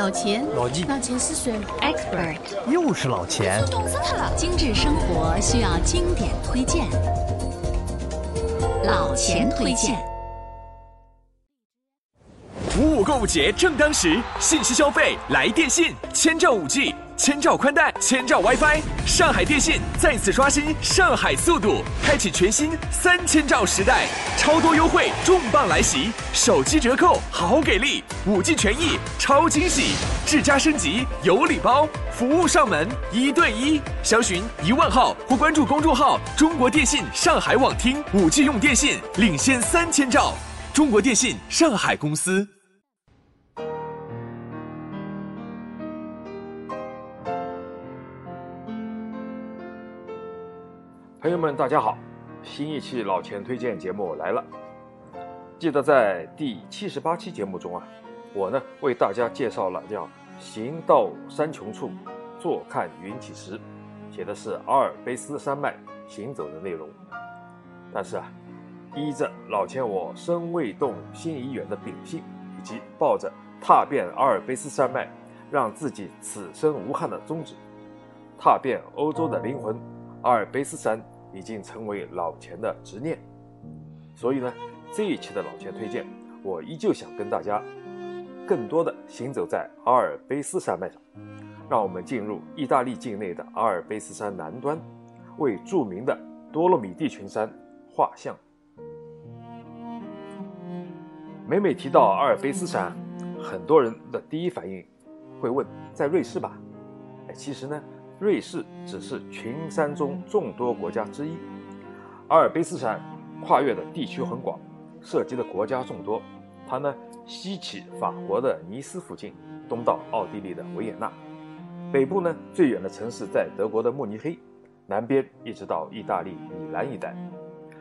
老钱，老纪，老钱是谁？Expert，又是老钱。冻死他了！精致生活需要经典推荐，老钱推荐。五五购物节正当时，信息消费来电信，千兆五 G。千兆宽带，千兆 WiFi，上海电信再次刷新上海速度，开启全新三千兆时代，超多优惠重磅来袭，手机折扣好给力，五 G 权益超惊喜，智家升级有礼包，服务上门一对一，详询一万号或关注公众号中国电信上海网厅，五 G 用电信领先三千兆，中国电信上海公司。朋友们，大家好！新一期老钱推荐节目来了。记得在第七十八期节目中啊，我呢为大家介绍了叫“行到山穷处，坐看云起时”，写的是阿尔卑斯山脉行走的内容。但是啊，依着老钱我身未动心已远的秉性，以及抱着踏遍阿尔卑斯山脉，让自己此生无憾的宗旨，踏遍欧洲的灵魂。阿尔卑斯山已经成为老钱的执念，所以呢，这一期的老钱推荐，我依旧想跟大家更多的行走在阿尔卑斯山脉上。让我们进入意大利境内的阿尔卑斯山南端，为著名的多洛米蒂群山画像。每每提到阿尔卑斯山，很多人的第一反应会问：在瑞士吧？哎，其实呢。瑞士只是群山中众多国家之一，阿尔卑斯山跨越的地区很广，涉及的国家众多。它呢，西起法国的尼斯附近，东到奥地利的维也纳，北部呢最远的城市在德国的慕尼黑，南边一直到意大利米兰一带。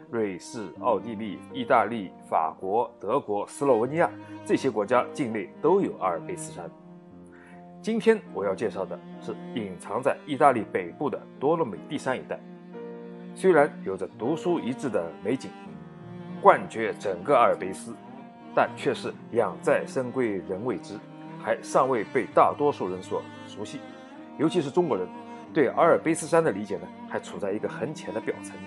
瑞士、奥地利、意大利、法国、德国、斯洛文尼亚这些国家境内都有阿尔卑斯山。今天我要介绍的是隐藏在意大利北部的多洛米蒂山一带，虽然有着独树一帜的美景，冠绝整个阿尔卑斯，但却是养在深闺人未知，还尚未被大多数人所熟悉，尤其是中国人对阿尔卑斯山的理解呢，还处在一个很浅的表层。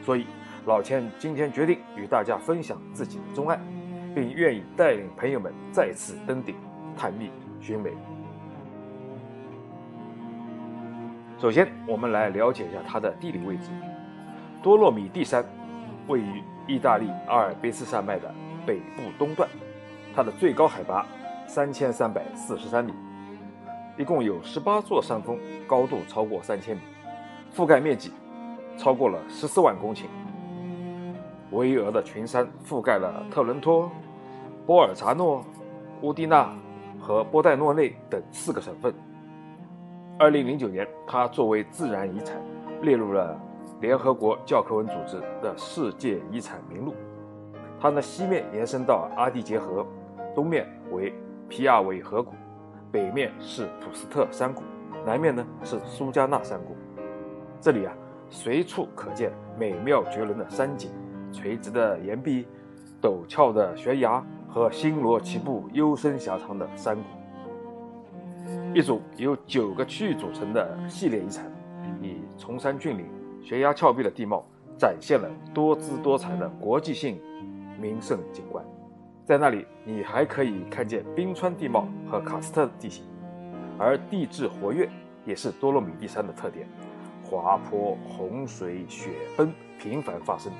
所以老钱今天决定与大家分享自己的钟爱，并愿意带领朋友们再次登顶探秘寻美。首先，我们来了解一下它的地理位置。多洛米蒂山位于意大利阿尔卑斯山脉的北部东段，它的最高海拔三千三百四十三米，一共有十八座山峰，高度超过三千米，覆盖面积超过了十四万公顷。巍峨的群山覆盖了特伦托、波尔扎诺、乌蒂纳和波代诺内等四个省份。二零零九年，它作为自然遗产列入了联合国教科文组织的世界遗产名录。它的西面延伸到阿蒂杰河，东面为皮亚韦河谷，北面是普斯特山谷，南面呢是苏加纳山谷。这里啊，随处可见美妙绝伦的山景、垂直的岩壁、陡峭的悬崖和星罗棋布、幽深狭长的山谷。一组由九个区域组成的系列遗产，以崇山峻岭、悬崖峭壁的地貌，展现了多姿多彩的国际性名胜景观。在那里，你还可以看见冰川地貌和喀斯特地形，而地质活跃也是多洛米蒂山的特点，滑坡、洪水、雪崩频繁发生。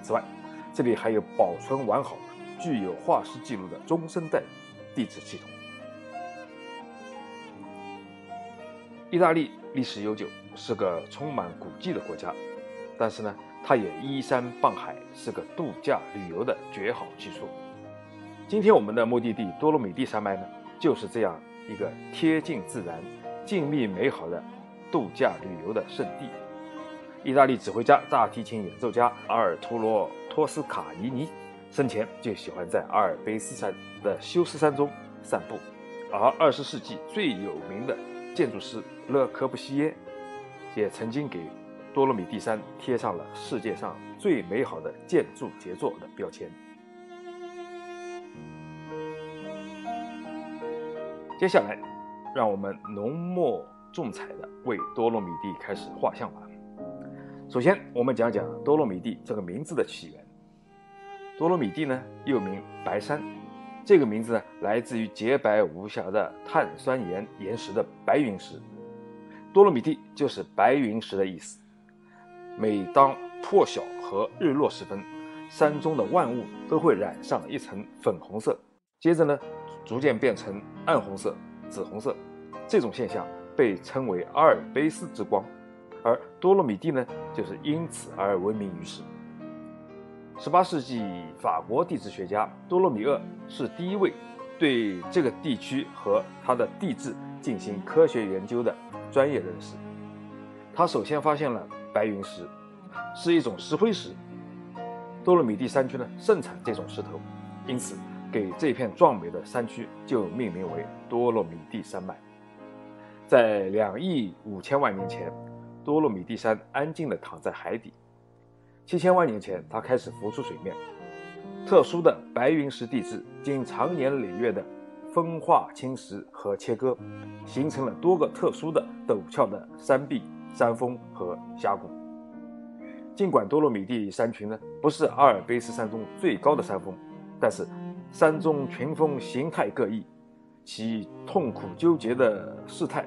此外，这里还有保存完好、具有化石记录的中生代地质系统。意大利历史悠久，是个充满古迹的国家，但是呢，它也依山傍海，是个度假旅游的绝好去处。今天我们的目的地多洛米蒂山脉呢，就是这样一个贴近自然、静谧美好的度假旅游的圣地。意大利指挥家、大提琴演奏家阿尔图罗·托斯卡尼尼生前就喜欢在阿尔卑斯山的休斯山中散步，而二十世纪最有名的。建筑师勒科布西耶也曾经给多洛米蒂山贴上了世界上最美好的建筑杰作的标签。接下来，让我们浓墨重彩的为多洛米蒂开始画像吧。首先，我们讲讲多洛米蒂这个名字的起源。多洛米蒂呢，又名白山，这个名字呢，来自于洁白无瑕的碳酸盐岩石的白云石。多洛米蒂就是白云石的意思。每当破晓和日落时分，山中的万物都会染上一层粉红色，接着呢，逐渐变成暗红色、紫红色。这种现象被称为阿尔卑斯之光，而多洛米蒂呢，就是因此而闻名于世。十八世纪法国地质学家多洛米厄是第一位对这个地区和它的地质进行科学研究的专业人士。他首先发现了白云石，是一种石灰石。多洛米蒂山区呢盛产这种石头，因此给这片壮美的山区就命名为多洛米蒂山脉。在两亿五千万年前，多洛米蒂山安静地躺在海底。七千万年前，它开始浮出水面。特殊的白云石地质经长年累月的风化侵蚀和切割，形成了多个特殊的陡峭的山壁、山峰和峡谷。尽管多洛米蒂山群呢不是阿尔卑斯山中最高的山峰，但是山中群峰形态各异，其痛苦纠结的势态，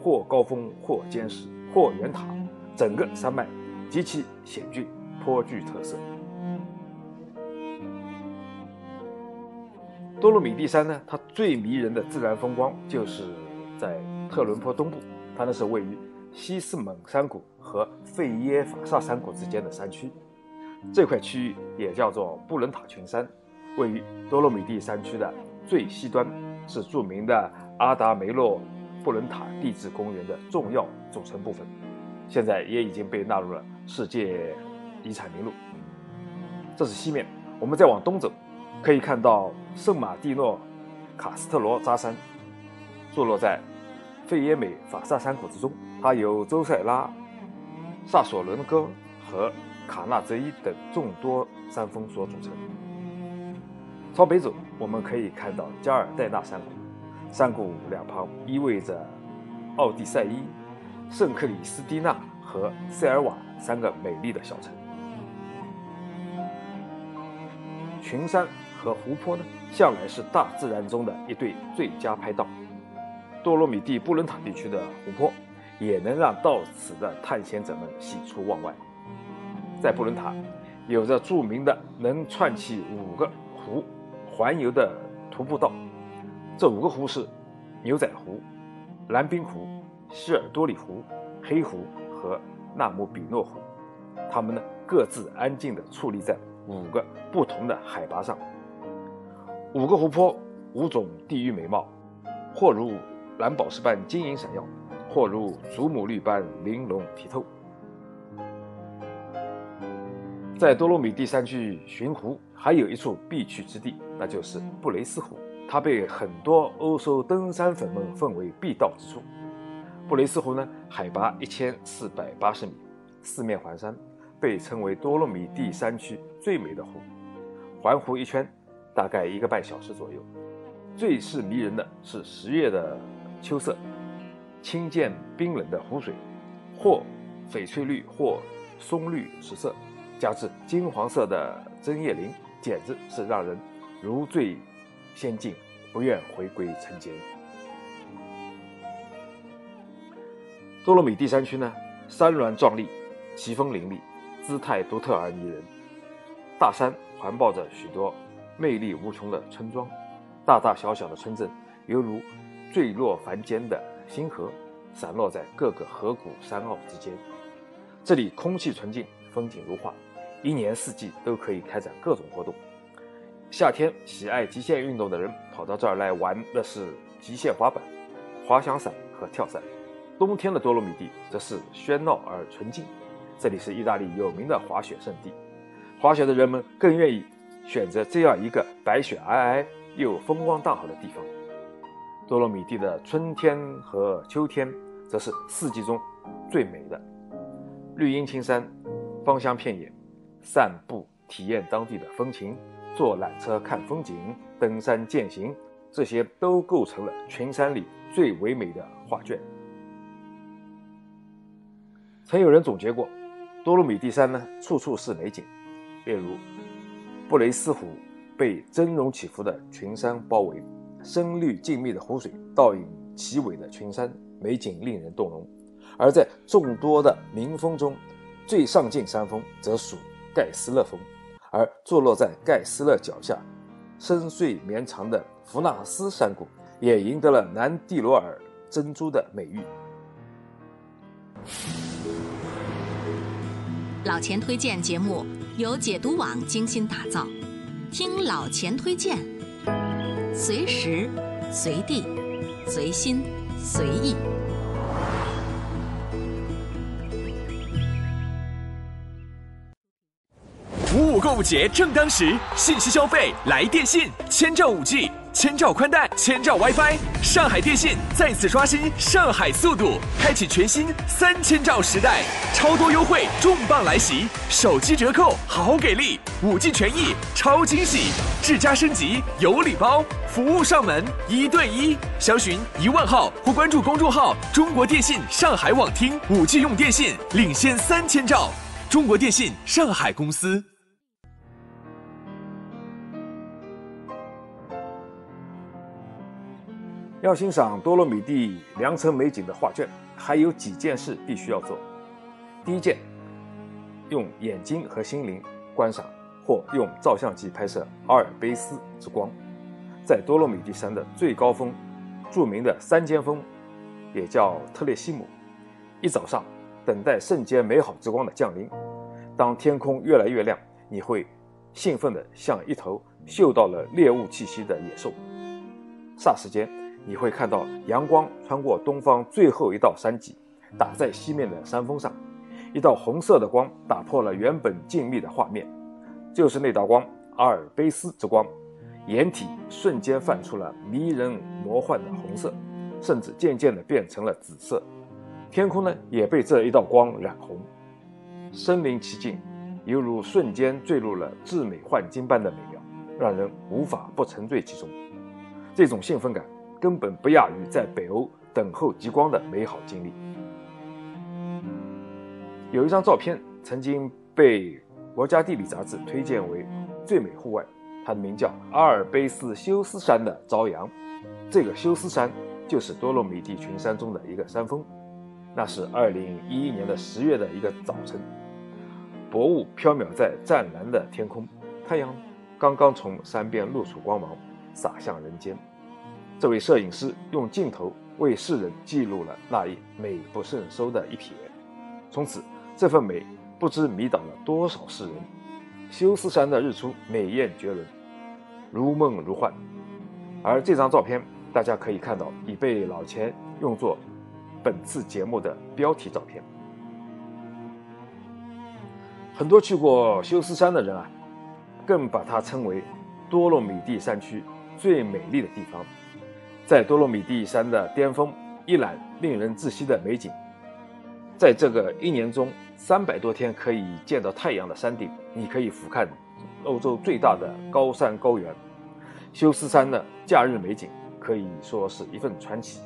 或高峰，或坚实，或圆塔，整个山脉极其险峻。颇具特色。多洛米蒂山呢，它最迷人的自然风光就是在特伦坡东部，它呢是位于西斯蒙山谷和费耶法萨山谷之间的山区。这块区域也叫做布伦塔群山，位于多洛米蒂山区的最西端，是著名的阿达梅洛布伦塔地质公园的重要组成部分。现在也已经被纳入了世界。遗产名录，这是西面。我们再往东走，可以看到圣马蒂诺卡斯特罗扎山，坐落在费耶美法萨山谷之中。它由周塞拉、萨索伦戈和卡纳泽伊等众多山峰所组成。朝北走，我们可以看到加尔代纳山谷，山谷两旁依偎着奥蒂塞伊、圣克里斯蒂娜和塞尔瓦三个美丽的小城。群山和湖泊呢，向来是大自然中的一对最佳拍档。多洛米蒂布伦塔地区的湖泊，也能让到此的探险者们喜出望外。在布伦塔，有着著名的能串起五个湖环游的徒步道。这五个湖是牛仔湖、蓝冰湖、希尔多里湖、黑湖和纳姆比诺湖。它们呢，各自安静地矗立在。五个不同的海拔上，五个湖泊，五种地域美貌，或如蓝宝石般晶莹闪耀，或如祖母绿般玲珑剔透。在多洛米蒂山区寻湖，还有一处必去之地，那就是布雷斯湖。它被很多欧洲登山粉们奉为必到之处。布雷斯湖呢，海拔一千四百八十米，四面环山。被称为多洛米蒂山区最美的湖，环湖一圈大概一个半小时左右。最是迷人的是十月的秋色，清见冰冷的湖水，或翡翠绿，或松绿石色，加之金黄色的针叶林，简直是让人如醉仙境，不愿回归尘间。多洛米蒂山区呢，山峦壮丽，奇峰林立。姿态独特而迷人，大山环抱着许多魅力无穷的村庄，大大小小的村镇犹如坠落凡间的星河，散落在各个河谷山坳之间。这里空气纯净，风景如画，一年四季都可以开展各种活动。夏天喜爱极限运动的人跑到这儿来玩的是极限滑板、滑翔伞和跳伞。冬天的多洛米蒂则是喧闹而纯净。这里是意大利有名的滑雪胜地，滑雪的人们更愿意选择这样一个白雪皑皑又风光大好的地方。多洛米蒂的春天和秋天则是四季中最美的，绿荫青山，芳香片野，散步体验当地的风情，坐缆车看风景，登山健行，这些都构成了群山里最唯美的画卷。曾有人总结过，多洛米蒂山呢，处处是美景，例如布雷斯湖被峥嵘起伏的群山包围，深绿静谧的湖水倒映奇伟的群山，美景令人动容。而在众多的名峰中，最上劲山峰则属盖斯勒峰，而坐落在盖斯勒脚下、深邃绵长的弗纳斯山谷，也赢得了南蒂罗尔珍珠的美誉。老钱推荐节目由解读网精心打造，听老钱推荐，随时随地随心随意。五五购物节正当时，信息消费来电信，千兆 5G，千兆宽带，千兆 WiFi。上海电信再次刷新上海速度，开启全新三千兆时代，超多优惠重磅来袭，手机折扣好给力，5G 权益超惊喜，智家升级有礼包，服务上门一对一，详询一万号或关注公众号“中国电信上海网厅 ”，5G 用电信领先三千兆，中国电信上海公司。要欣赏多洛米蒂良辰美景的画卷，还有几件事必须要做。第一件，用眼睛和心灵观赏，或用照相机拍摄阿尔卑斯之光。在多洛米蒂山的最高峰，著名的三尖峰，也叫特列西姆。一早上，等待瞬间美好之光的降临。当天空越来越亮，你会兴奋地像一头嗅到了猎物气息的野兽。霎时间。你会看到阳光穿过东方最后一道山脊，打在西面的山峰上，一道红色的光打破了原本静谧的画面，就是那道光——阿尔卑斯之光。掩体瞬间泛出了迷人魔幻的红色，甚至渐渐地变成了紫色。天空呢，也被这一道光染红，身临其境，犹如瞬间坠入了至美幻境般的美妙，让人无法不沉醉其中。这种兴奋感。根本不亚于在北欧等候极光的美好经历。有一张照片曾经被《国家地理》杂志推荐为最美户外，它的名叫阿尔卑斯休斯山的朝阳。这个休斯山就是多洛米蒂群山中的一个山峰。那是2011年的十月的一个早晨，薄雾飘渺在湛蓝的天空，太阳刚刚从山边露出光芒，洒向人间。这位摄影师用镜头为世人记录了那一美不胜收的一瞥，从此这份美不知迷倒了多少世人。休斯山的日出美艳绝伦，如梦如幻。而这张照片，大家可以看到，已被老钱用作本次节目的标题照片。很多去过休斯山的人啊，更把它称为多洛米蒂山区最美丽的地方。在多洛米蒂山的巅峰，一览令人窒息的美景。在这个一年中三百多天可以见到太阳的山顶，你可以俯瞰欧洲最大的高山高原——休斯山的假日美景，可以说是一份传奇。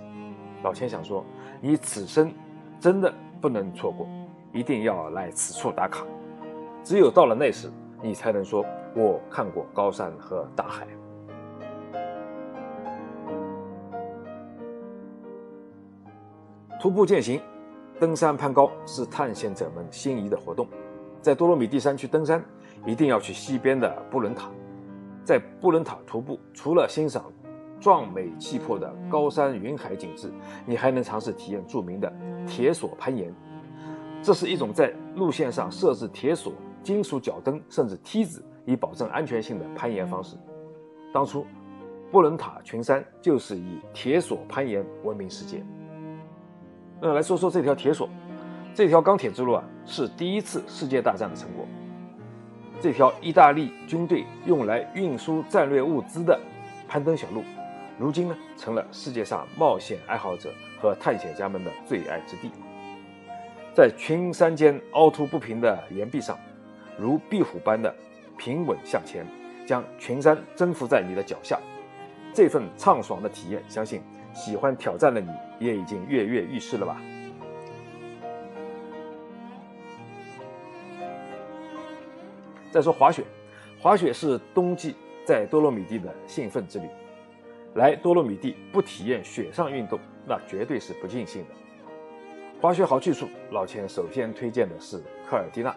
老钱想说，你此生真的不能错过，一定要来此处打卡。只有到了那时，你才能说我看过高山和大海。徒步践行、登山攀高是探险者们心仪的活动。在多洛米蒂山区登山，一定要去西边的布伦塔。在布伦塔徒步，除了欣赏壮美气魄的高山云海景致，你还能尝试体验著名的铁索攀岩。这是一种在路线上设置铁索、金属脚蹬甚至梯子以保证安全性的攀岩方式。当初，布伦塔群山就是以铁索攀岩闻名世界。那来说说这条铁索，这条钢铁之路啊，是第一次世界大战的成果。这条意大利军队用来运输战略物资的攀登小路，如今呢，成了世界上冒险爱好者和探险家们的最爱之地。在群山间凹凸不平的岩壁上，如壁虎般的平稳向前，将群山征服在你的脚下。这份畅爽的体验，相信喜欢挑战的你也已经跃跃欲试了吧。再说滑雪，滑雪是冬季在多洛米蒂的兴奋之旅。来多洛米蒂不体验雪上运动，那绝对是不尽兴的。滑雪好去处，老钱首先推荐的是科尔蒂纳。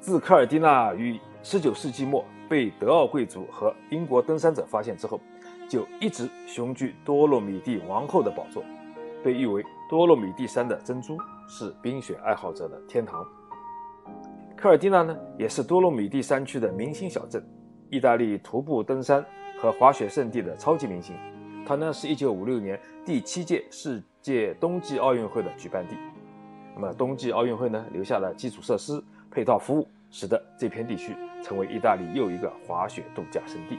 自科尔蒂纳于19世纪末被德奥贵族和英国登山者发现之后，就一直雄踞多洛米蒂王后的宝座，被誉为多洛米蒂山的珍珠，是冰雪爱好者的天堂。科尔蒂纳呢，也是多洛米蒂山区的明星小镇，意大利徒步登山和滑雪圣地的超级明星。它呢是一九五六年第七届世界冬季奥运会的举办地。那么冬季奥运会呢，留下了基础设施、配套服务，使得这片地区成为意大利又一个滑雪度假胜地。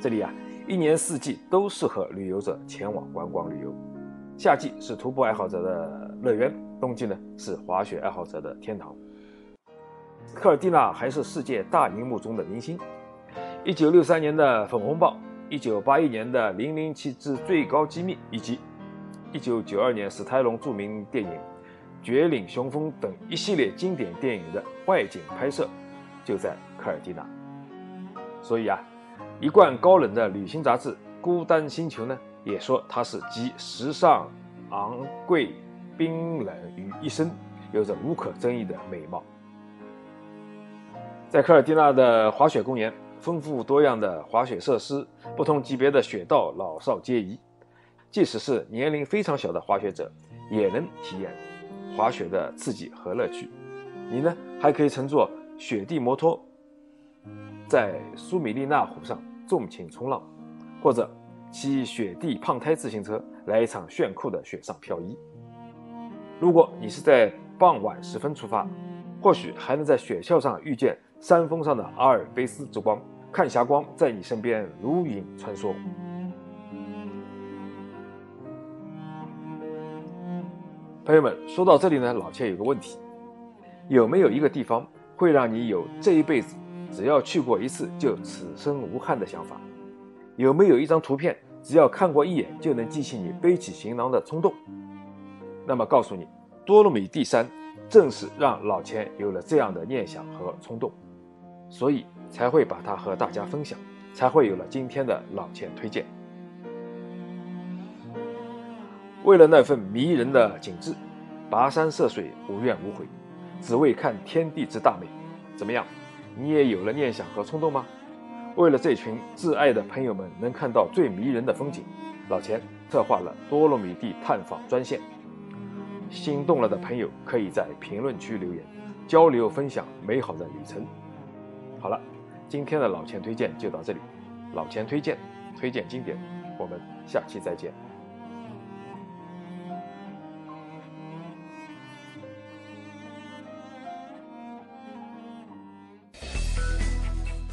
这里啊，一年四季都适合旅游者前往观光旅游。夏季是徒步爱好者的乐园，冬季呢是滑雪爱好者的天堂。科尔蒂纳还是世界大荧幕中的明星。一九六三年的《粉红豹》，一九八一年的《零零七之最高机密》，以及一九九二年史泰龙著名电影《绝岭雄风》等一系列经典电影的外景拍摄，就在科尔蒂纳。所以啊，一贯高冷的旅行杂志《孤单星球》呢，也说它是集时尚、昂贵、冰冷于一身，有着无可争议的美貌。在科尔蒂纳的滑雪公园，丰富多样的滑雪设施，不同级别的雪道，老少皆宜。即使是年龄非常小的滑雪者，也能体验滑雪的刺激和乐趣。你呢，还可以乘坐雪地摩托，在苏米利纳湖上纵情冲浪，或者骑雪地胖胎自行车来一场炫酷的雪上漂移。如果你是在傍晚时分出发，或许还能在雪橇上遇见。山峰上的阿尔卑斯之光，看霞光在你身边如影穿梭。朋友们，说到这里呢，老千有个问题：有没有一个地方会让你有这一辈子只要去过一次就此生无憾的想法？有没有一张图片，只要看过一眼就能激起你背起行囊的冲动？那么告诉你，多洛米蒂山正是让老钱有了这样的念想和冲动。所以才会把它和大家分享，才会有了今天的老钱推荐。为了那份迷人的景致，跋山涉水无怨无悔，只为看天地之大美。怎么样，你也有了念想和冲动吗？为了这群挚爱的朋友们能看到最迷人的风景，老钱策划了多洛米蒂探访专线。心动了的朋友可以在评论区留言，交流分享美好的旅程。好了，今天的老钱推荐就到这里。老钱推荐，推荐经典，我们下期再见。